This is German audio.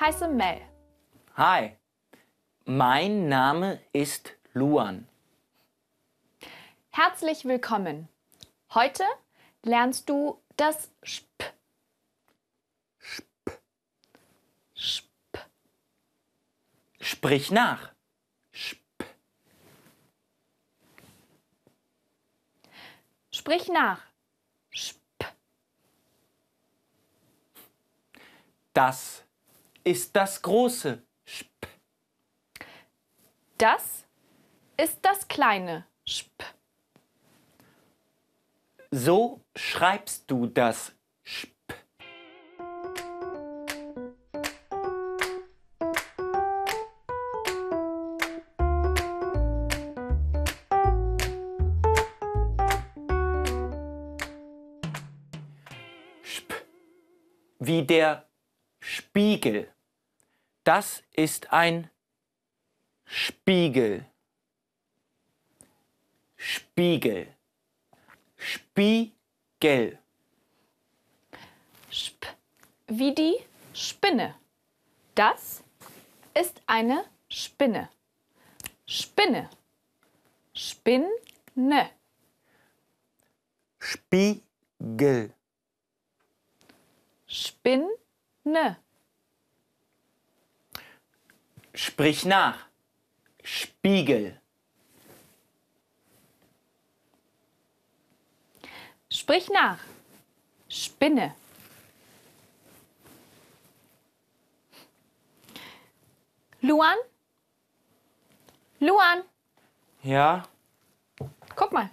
heiße Mel. Hi, mein Name ist Luan. Herzlich willkommen. Heute lernst du das Sp. Sp. Sp. Sprich nach. Sp. Sprich nach. Das ist das große Sp. Das ist das kleine Sp. So schreibst du das Sp. Sp. Wie der Spiegel. Das ist ein Spiegel. Spiegel. Spiegel. Sp. Wie die Spinne. Das ist eine Spinne. Spinne. Spinne. Spiegel. Spinne. Sprich nach. Spiegel. Sprich nach. Spinne. Luan? Luan, Ja, guck mal.